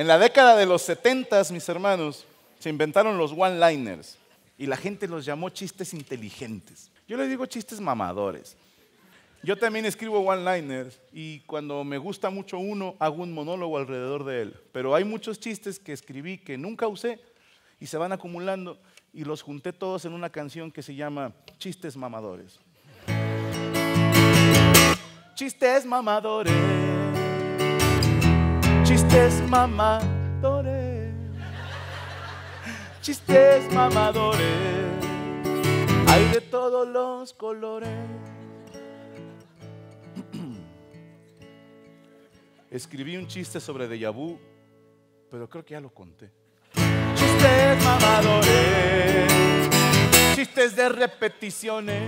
En la década de los 70, mis hermanos, se inventaron los one-liners y la gente los llamó chistes inteligentes. Yo les digo chistes mamadores. Yo también escribo one-liners y cuando me gusta mucho uno, hago un monólogo alrededor de él. Pero hay muchos chistes que escribí que nunca usé y se van acumulando y los junté todos en una canción que se llama Chistes Mamadores. Chistes mamadores chistes mamadores, chistes mamadores, hay de todos los colores. Escribí un chiste sobre déjà vu, pero creo que ya lo conté. Chistes mamadores, chistes de repeticiones.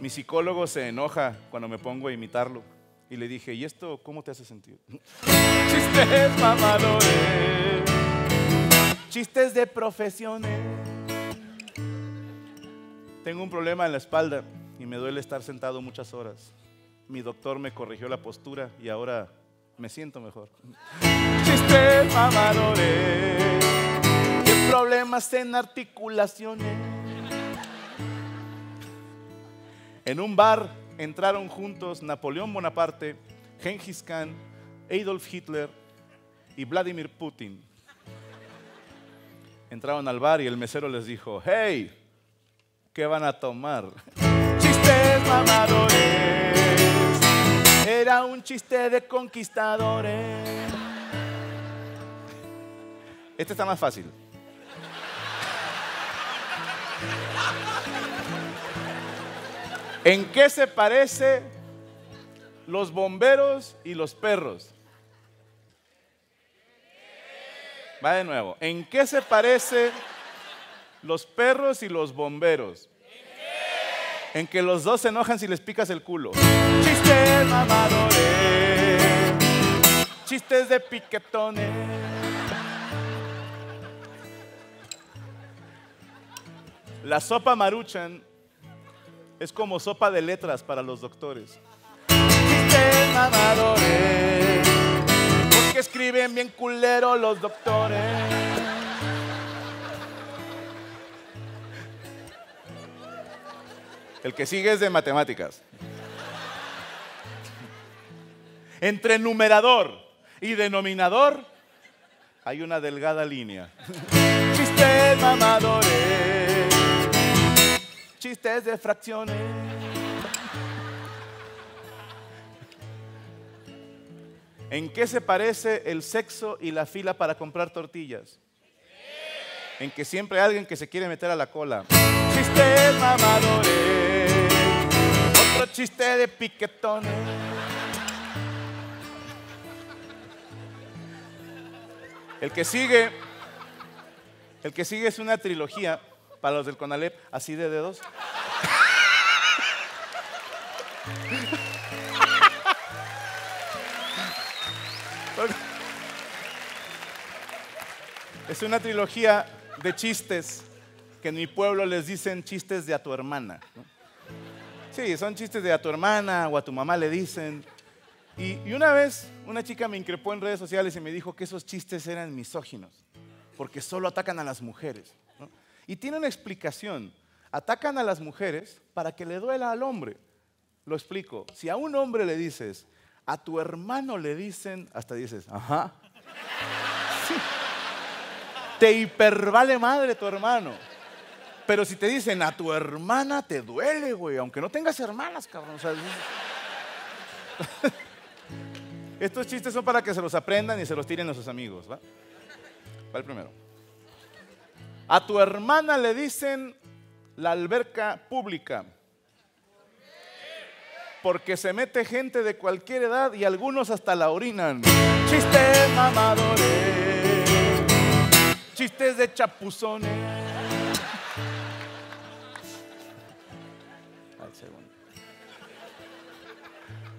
Mi psicólogo se enoja cuando me pongo a imitarlo. Y le dije, ¿y esto cómo te hace sentir? Chistes mamadores, chistes de profesiones. Tengo un problema en la espalda y me duele estar sentado muchas horas. Mi doctor me corrigió la postura y ahora me siento mejor. Chistes mamadores, problemas en articulaciones. En un bar entraron juntos Napoleón Bonaparte, Genghis Khan, Adolf Hitler y Vladimir Putin. Entraron al bar y el mesero les dijo, hey, ¿qué van a tomar? Chistes mamadores, era un chiste de conquistadores. Este está más fácil. ¿En qué se parece los bomberos y los perros? Va de nuevo. ¿En qué se parece los perros y los bomberos? En que los dos se enojan si les picas el culo. Chistes mamadores, chistes de piquetones. La sopa maruchan es como sopa de letras para los doctores. Porque escriben bien culero los doctores. El que sigue es de matemáticas. Entre numerador y denominador hay una delgada línea. Mamadores, chistes de fracciones. ¿En qué se parece el sexo y la fila para comprar tortillas? En que siempre hay alguien que se quiere meter a la cola. Chistes mamadores, otro chiste de piquetones. El que sigue, el que sigue es una trilogía para los del Conalep, así de dedos. Es una trilogía de chistes que en mi pueblo les dicen chistes de a tu hermana. Sí, son chistes de a tu hermana o a tu mamá le dicen. Y una vez una chica me increpó en redes sociales y me dijo que esos chistes eran misóginos, porque solo atacan a las mujeres. Y tiene una explicación. Atacan a las mujeres para que le duela al hombre. Lo explico. Si a un hombre le dices, a tu hermano le dicen, hasta dices, ajá. Sí. Te hipervale madre tu hermano. Pero si te dicen a tu hermana, te duele, güey, aunque no tengas hermanas, cabrón. Estos chistes son para que se los aprendan y se los tiren a sus amigos, ¿va? Va el primero. A tu hermana le dicen la alberca pública. Porque se mete gente de cualquier edad y algunos hasta la orinan. Chistes mamadores. Chistes de chapuzones.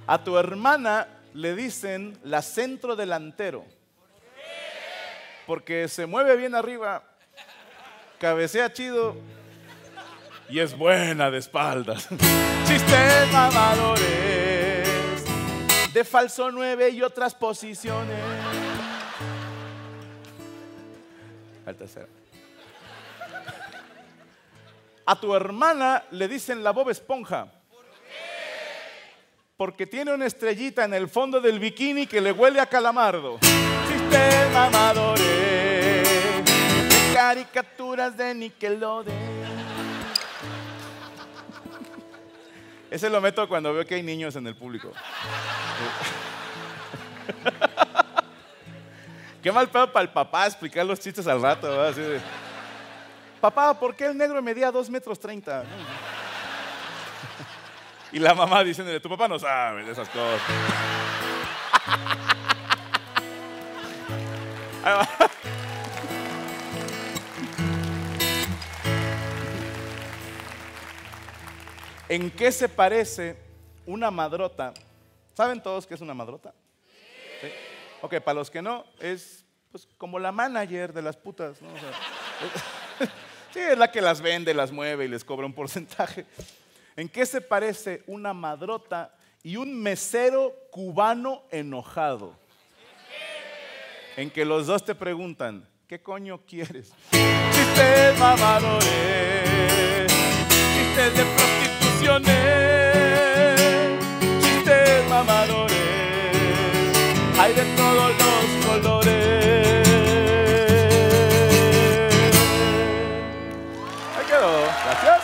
A tu hermana le dicen la centro delantero. Porque se mueve bien arriba, cabecea chido y es buena de espaldas. Chistes mamadores de falso 9 y otras posiciones. Al tercero. A tu hermana le dicen la Bob Esponja. Porque tiene una estrellita en el fondo del bikini que le huele a calamardo. Chistes mamadores de caricaturas de Nickelodeon. Ese lo meto cuando veo que hay niños en el público. Qué mal pedo para el papá explicar los chistes al rato. papá, ¿por qué el negro medía 2 metros 30? Y la mamá diciéndole, tu papá no sabe de esas cosas. ¿En qué se parece una madrota? ¿Saben todos qué es una madrota? Sí. Ok, para los que no, es pues, como la manager de las putas. ¿no? Sí, es la que las vende, las mueve y les cobra un porcentaje. ¿En qué se parece una madrota y un mesero cubano enojado? En que los dos te preguntan, ¿qué coño quieres? Chistes mamadores, chistes de prostituciones, chistes mamadores, hay de todos los colores. Ahí quedó, gracias.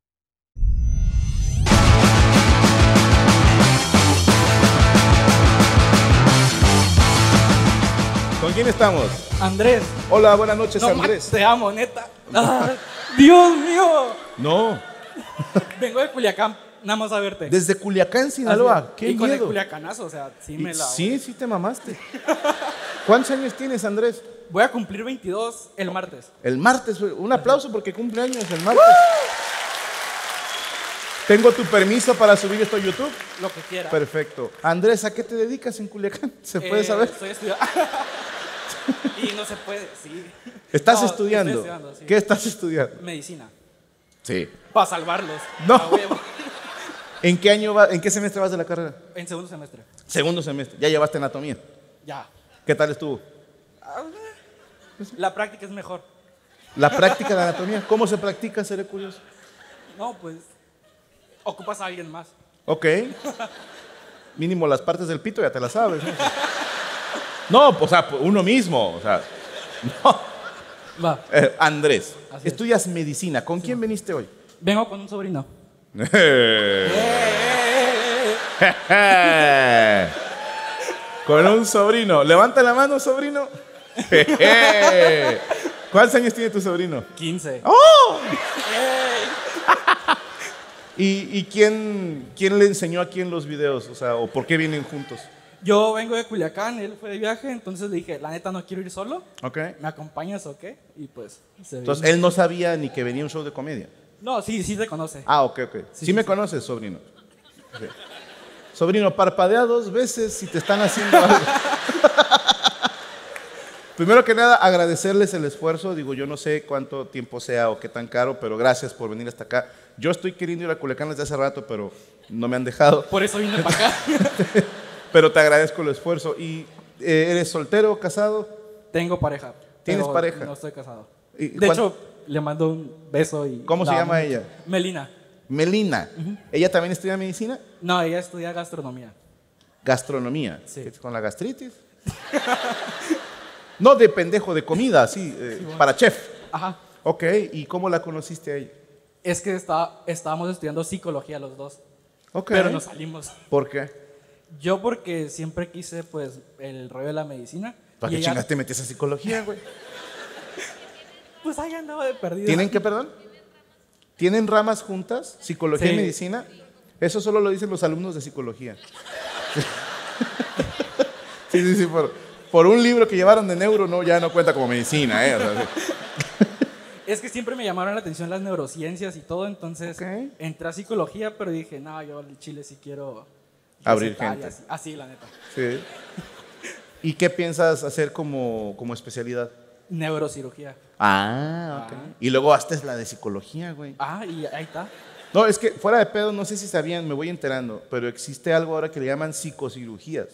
¿Con quién estamos? Andrés. Hola, buenas noches, No, Andrés. Max, te amo, neta. Ah, Dios mío. No, Vengo de Culiacán, nada más a verte. desde Culiacán, Sinaloa. Qué y con el miedo. culiacanazo, o sea, sí me la... Sí, sí te mamaste. ¿Cuántos años tienes, Andrés? Voy a cumplir 22 el martes. El martes. Un aplauso porque cumple años el martes. Tengo tu permiso para subir esto a YouTube. Lo que quiera. Perfecto. Andrés, ¿a qué te dedicas en Culiacán? ¿Se puede Eh, saber? Estoy estudiando. y no se puede, sí. ¿Estás No, estudiando? estoy estudiando, sí. ¿Qué estás estudiando? Medicina. Sí. Para salvarlos. No. A huevo. ¿En qué año va, en qué semestre vas de la carrera? En segundo semestre. Segundo semestre. Ya llevaste anatomía. Ya. ¿Qué tal estuvo? La práctica es mejor. La práctica de anatomía. ¿Cómo se practica? Seré curioso. No, pues. Ocupas a alguien más. Ok. Mínimo las partes del pito ya te las sabes. No, no o sea, uno mismo. O sea, no. Va. Eh, Andrés, Así es. estudias medicina. ¿Con quién viniste hoy? Vengo con un sobrino. Con un sobrino. Levanta la mano, sobrino. ¿Cuántos años tiene tu sobrino? 15. ¡Oh! ¿Y, y quién, quién le enseñó a quién los videos? O sea, ¿o por qué vienen juntos? Yo vengo de Culiacán, él fue de viaje, entonces le dije, la neta no quiero ir solo. Ok. ¿Me acompañas o qué? Y pues. se Entonces, vino. él no sabía ni que venía un show de comedia. No, sí, sí te conoce. Ah, ok, ok. Sí, sí, me sí. conoces, sobrino. Sobrino, parpadea dos veces si te están haciendo algo. Primero que nada, agradecerles el esfuerzo. Digo, yo no sé cuánto tiempo sea o qué tan caro, pero gracias por venir hasta acá. Yo estoy queriendo ir a Culiacán desde hace rato, pero no me han dejado. Por eso vine para acá. Pero te agradezco el esfuerzo. ¿Y eh, eres soltero, casado? Tengo pareja. ¿Tienes pareja? No estoy casado. ¿Y De hecho, le mando un beso y. ¿Cómo se la llama mucho. ella? Melina. Melina. ¿Ella también estudia medicina? No, ella estudia gastronomía. Gastronomía. Sí. ¿Qué es ¿Con la gastritis? no de pendejo, de comida, sí, eh, para chef. Ajá. Ok, ¿y cómo la conociste a ella? Es que está, estábamos estudiando psicología los dos. Ok. Pero nos salimos. ¿Por qué? Yo porque siempre quise, pues, el rollo de la medicina. ¿Para qué ella, chingas te metes a psicología, güey? Pues ahí andaba de perdido. ¿Tienen qué, perdón? ¿Tienen ramas juntas? ¿Psicología Sí. y medicina? Eso solo lo dicen los alumnos de psicología. sí, sí, sí. Por, por un libro que llevaron de neuro, no, ya no cuenta como medicina, ¿eh? O sea, sí. Es que siempre me llamaron la atención las neurociencias y todo, entonces entré a psicología, pero dije, no, yo en Chile sí quiero Abrir gente. Así, así, la neta. Sí. ¿Y qué piensas hacer como, como especialidad? Neurocirugía. Ah, ok. Y luego haces la de psicología, güey. Ah, y ahí está. No, es que fuera de pedo, no sé si sabían, me voy enterando, pero existe algo ahora que le llaman psicocirugías.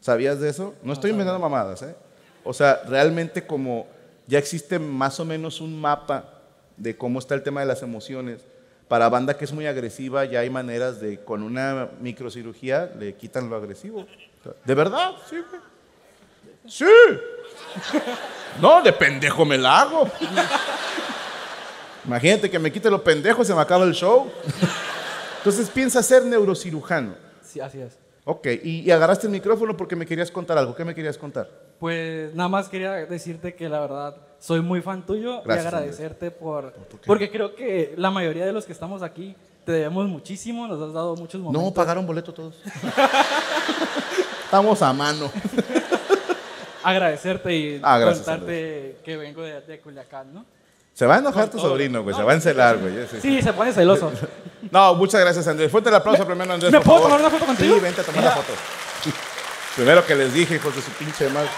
¿Sabías de eso? No estoy inventando mamadas, ¿eh? O sea, realmente como ya existe más o menos un mapa de cómo está el tema de las emociones. Para banda que es muy agresiva, ya hay maneras de, con una microcirugía, le quitan lo agresivo. ¿De verdad? Sí, güey. Sí. No, de pendejo me la hago. Imagínate que me quite lo pendejo, se me acaba el show. Entonces piensa ser neurocirujano. Sí, así es. Ok, y, y agarraste el micrófono porque me querías contar algo. ¿Qué me querías contar? Pues nada más quería decirte que la verdad soy muy fan tuyo Gracias, y agradecerte por... Porque creo que la mayoría de los que estamos aquí te debemos muchísimo, nos has dado muchos momentos. No, pagaron boleto todos. Estamos a mano. Agradecerte y Ah, gracias, contarte que vengo de, de Culiacán, ¿no? Se va a enojar Con tu todo. sobrino, güey. Se va a encelar, güey. Sí, sí. Sí, se pone celoso. No, muchas gracias, Andrés. Fuerte el aplauso primero, Andrés. ¿Me por puedo favor. tomar una foto contigo? Sí, vente a tomar la foto. Primero que les dije, hijos de su pinche madre.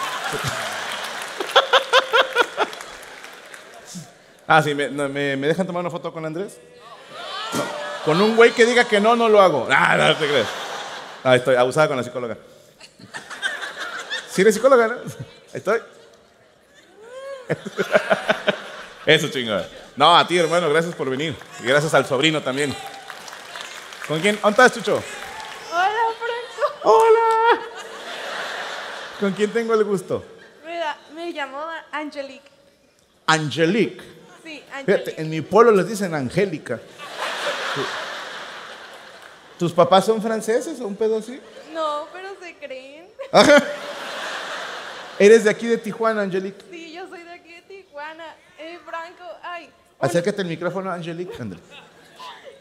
Ah, sí, ¿me, no, me, me dejan tomar una foto con Andrés? No. Con un güey que diga que no, no lo hago. Ah, no te crees. Ahí estoy, abusada con la psicóloga. ¿Sí eres psicóloga, no? Ahí estoy. Eso chingada. No, a ti, hermano, gracias por venir. Y gracias al sobrino también. ¿Con quién? ¿Dónde estás, Chucho? Hola, Franco. ¡Hola! ¿Con quién tengo el gusto? Mira, me llamo Angelique. Angelique. Sí, Fíjate, Angelique. en mi pueblo les dicen Angélica. ¿Tus papás son franceses o un pedo así? No, pero se creen. ¿Eres de aquí de Tijuana, Angelique? Sí, yo soy de aquí de Tijuana. Eh, Franco, ay. un- Acércate el micrófono, Angelique. Ándale.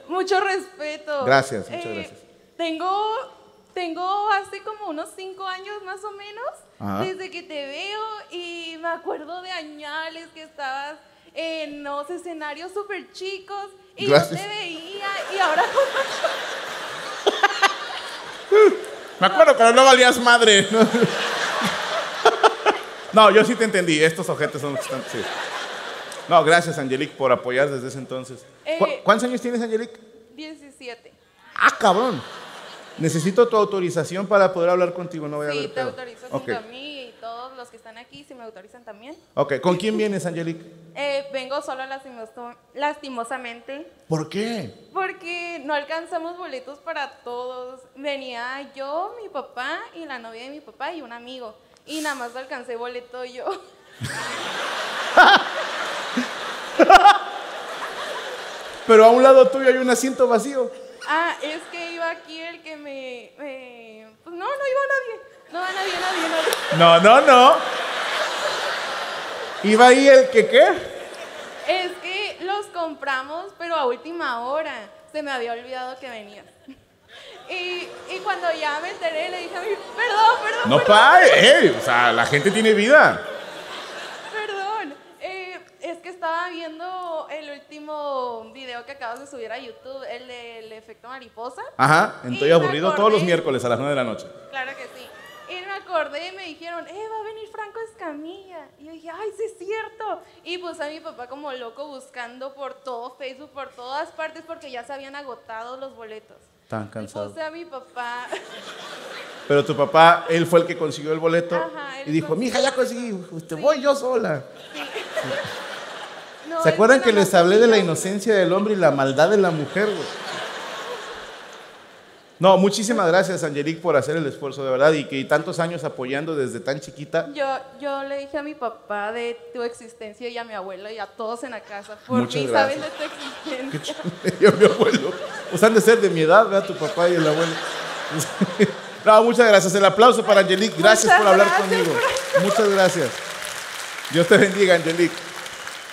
Mucho respeto. Gracias, muchas Eh, gracias. Tengo, tengo hace como unos cinco años más o menos, Ajá. desde que te veo y me acuerdo de añales que estabas en los escenarios súper chicos y Gracias. yo te veía y ahora Me acuerdo cuando no valías madre. ¿no? Yo sí te entendí. Estos ojetes son sí. No, gracias, Angelique, por apoyar desde ese entonces. Eh, ¿Cu- ¿Cuántos años tienes, Angelique? 17. Ah, cabrón. Necesito tu autorización para poder hablar contigo, no voy a Sí, ver te pedo. autorizo Ok. junto a mí y todos los que están aquí, si me autorizan también. Ok, ¿con quién vienes, Angelique? Eh, vengo solo lastimoso- lastimosamente ¿Por qué? porque no alcanzamos boletos para todos. Venía yo, mi papá y la novia de mi papá y un amigo. Y nada más alcancé boleto yo. Pero a un lado tuyo hay un asiento vacío. Ah, es que iba aquí el que me... me- Pues no, no iba nadie. No va nadie, nadie, nadie. No, no, no. ¿Iba ahí el que qué? Es que los compramos, pero a última hora. Se me había olvidado que venían. Y, y cuando ya me enteré, le dije a mi... Perdón, perdón, No, perdón, pa, o sea, la gente tiene vida. perdón. Eh, es que estaba viendo el último video que acabas de subir a YouTube, el del efecto mariposa. Ajá, Y estoy aburrido todos los miércoles a las 9 de la noche. Claro que sí. Y me acordé y me dijeron, eh, va a venir Franco Escamilla. Y yo dije, ay, sí es cierto. Y puse a mi papá como loco buscando por todo Facebook, por todas partes, porque ya se habían agotado los boletos. Tan Y cansado. puse a mi papá. Pero tu papá, él fue el que consiguió el boleto Ajá, y dijo, mija, ya conseguí, te voy yo sola. No, ¿Se acuerdan que les hablé de la inocencia del hombre y la maldad de la mujer? No, muchísimas gracias, Angelique, por hacer el esfuerzo, de verdad, y que tantos años apoyando desde tan chiquita. Yo, yo le dije a mi papá de tu existencia y a mi abuela y a todos en la casa. Por Muchas mí gracias. saben de tu existencia. chulo, mi abuelo. Pues han de ser de mi edad, ¿verdad? Tu papá y el abuelo. No, muchas gracias. El aplauso para Angelique. Gracias Muchas por hablar gracias conmigo. Muchas gracias. Dios te bendiga, Angelique.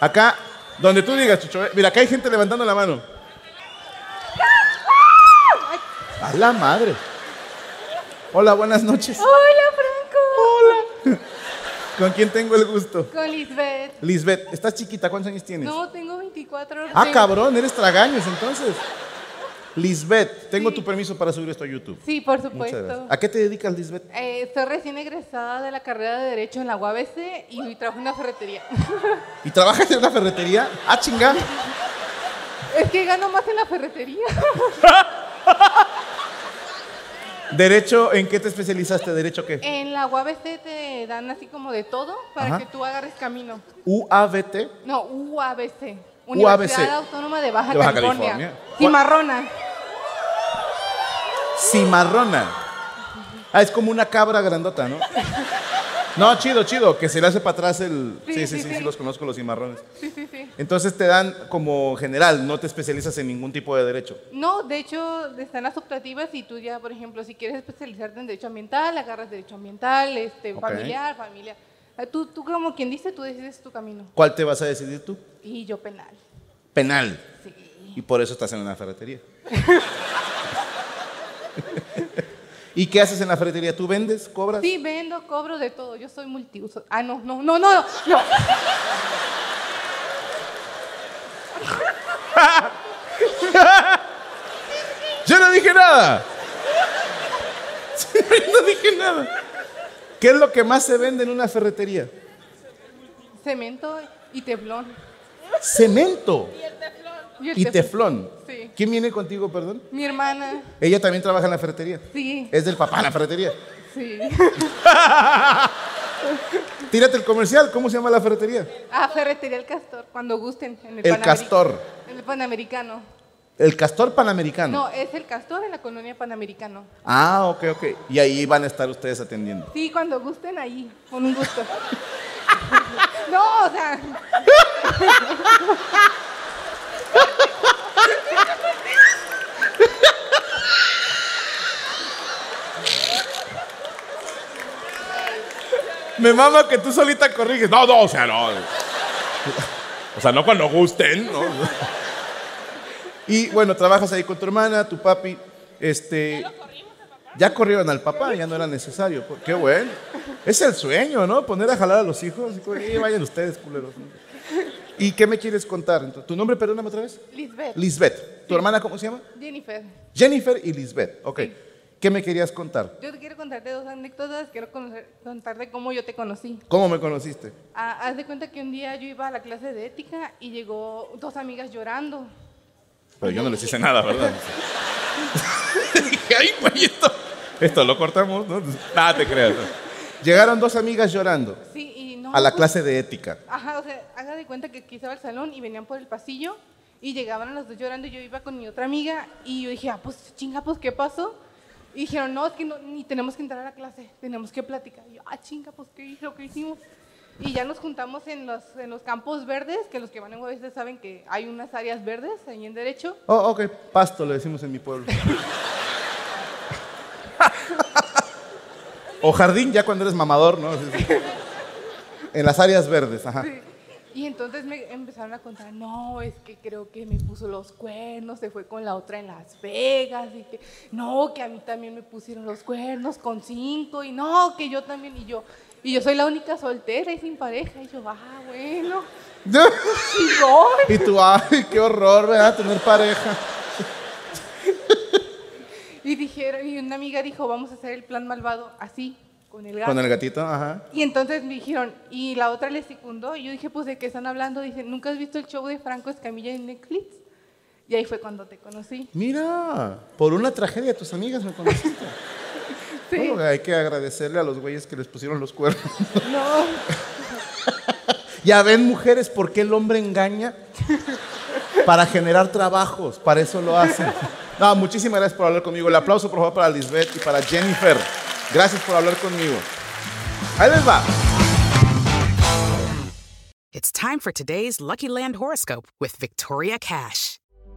Acá, donde tú digas, Chucho. eh, Mira, acá hay gente levantando la mano. A la madre. Hola, buenas noches. Hola, Franco. ¿Con quién tengo el gusto? Con Lisbeth. Lisbeth, estás chiquita, ¿cuántos años tienes? No, tengo 24 Ah, Tengo- cabrón, eres tragaños entonces. Lisbeth, tengo tu permiso para subir esto a YouTube. Sí, por supuesto. ¿A qué te dedicas, Lisbeth? Eh, soy recién egresada de la carrera de Derecho en la UABC y trabajo en una ferretería. ¿Y trabajas en una ferretería? Ah, chinga. es que gano más en la ferretería. ¿Derecho? ¿En qué te especializaste? ¿Derecho qué? en la UABC te dan así como de todo para Ajá. que tú agarres camino. UABT. No, UABC. UABC. Universidad Autónoma de Baja, De Baja California. California. Cimarrona. Cimarrona. Ah, es como una cabra grandota, ¿no? No, chido, chido, que se le hace para atrás el... Sí, sí, sí, sí, sí. los conozco, los cimarrones. Sí, sí, sí. Entonces te dan como general, no te especializas en ningún tipo de derecho. No, de hecho, están las optativas y tú ya, por ejemplo, si quieres especializarte en derecho ambiental, agarras derecho ambiental, este, Ok. familiar, familiar. Eh, Tú, tú, como quien dice, tú decides tu camino. ¿Cuál te vas a decidir tú? Y yo penal. Penal. Y por eso estás en una ferretería. ¿Y qué haces en la ferretería? ¿Tú vendes? ¿Cobras? Sí, vendo, cobro de todo. Yo soy multiuso. Ah, no, no, no, no, no. ¡Yo no dije nada! no dije nada. ¿Qué es lo que más se vende en una ferretería? Cemento y teflón. Cemento Y, el y teflón. Sí. ¿Quién viene contigo, perdón? Mi hermana. Ella también trabaja en la ferretería. Sí. Es del papá la ferretería. Sí. Tírate el comercial. ¿Cómo se llama la ferretería? Ah, Ferretería El Castor, cuando gusten. En el, El Castor. En el Panamericano. El castor panamericano. No, es el Castor en la colonia Panamericano. Ah, ok, ok. Y ahí van a estar ustedes atendiendo. Sí, cuando gusten ahí, con un gusto. no, o sea. Me mama que tú solita corriges. No, no, o sea, no. O sea, no cuando gusten, ¿no? Y bueno, trabajas ahí con tu hermana, tu papi. Este, ya corrieron al papá, ya no era necesario. Qué bueno. Es el sueño, ¿no? Poner a jalar a los hijos. y vayan ustedes, culeros. ¿Y qué me quieres contar? Entonces, ¿Tu nombre, perdóname otra vez? Lisbeth. Lisbeth. ¿Tu hermana cómo se llama? Jennifer. Jennifer y Lisbeth. Ok. ¿Qué me querías contar? Yo te quiero contarte dos anécdotas. Quiero conocer- contarte cómo yo te conocí. ¿Cómo me conociste? Ah, haz de cuenta que un día yo iba a la clase de ética y llegó dos amigas llorando. Pero yo no les hice nada, ¿verdad? Dije, ay, güey, esto, esto lo cortamos, ¿no? Nada te creas. Llegaron dos amigas llorando Sí, y no. a la pues, clase de ética. Ajá, o sea, haga de cuenta que aquí estaba el salón y venían por el pasillo y llegaban las dos llorando y yo iba con mi otra amiga y yo dije, ah, pues chinga, pues ¿qué pasó? Y dijeron, no, es que no, ni tenemos que entrar a la clase, tenemos que platicar. Y yo, ah, chinga, pues ¿qué hizo? ¿Qué hicimos? Y ya nos juntamos en los, en los campos verdes, que los que van en UABC saben que hay unas áreas verdes ahí en derecho. Oh, ok, pasto le decimos en mi pueblo. o jardín ya cuando eres mamador, ¿no? En las áreas verdes, ajá. Y entonces me empezaron a contar, no, es que creo que me puso los cuernos, se fue con la otra en Las Vegas, y que no, que a mí también me pusieron los cuernos con cinco, y no, que yo también, y yo, y yo soy la única soltera y sin pareja, y yo, ah, bueno, y tú, ay, qué horror, ¿verdad? Tener pareja. Y dijeron, y una amiga dijo, vamos a hacer el plan malvado así, con el gato. Con el gatito, ajá. Y entonces me dijeron, y la otra le secundó, y yo dije, pues, ¿de qué están hablando? Dice, ¿nunca has visto el show de Franco Escamilla en Netflix? Y ahí fue cuando te conocí. Mira, por una tragedia tus amigas me conociste. Sí. Bueno, hay que agradecerle a los güeyes que les pusieron los cuernos. No. Ya ven, mujeres, por qué el hombre engaña. Para generar trabajos, para eso lo hacen. No, muchísimas gracias por hablar conmigo. El aplauso, por favor, para Lisbeth y para Jennifer. Gracias por hablar conmigo. Ahí les va. It's time for today's Lucky Land horoscope with Victoria Cash.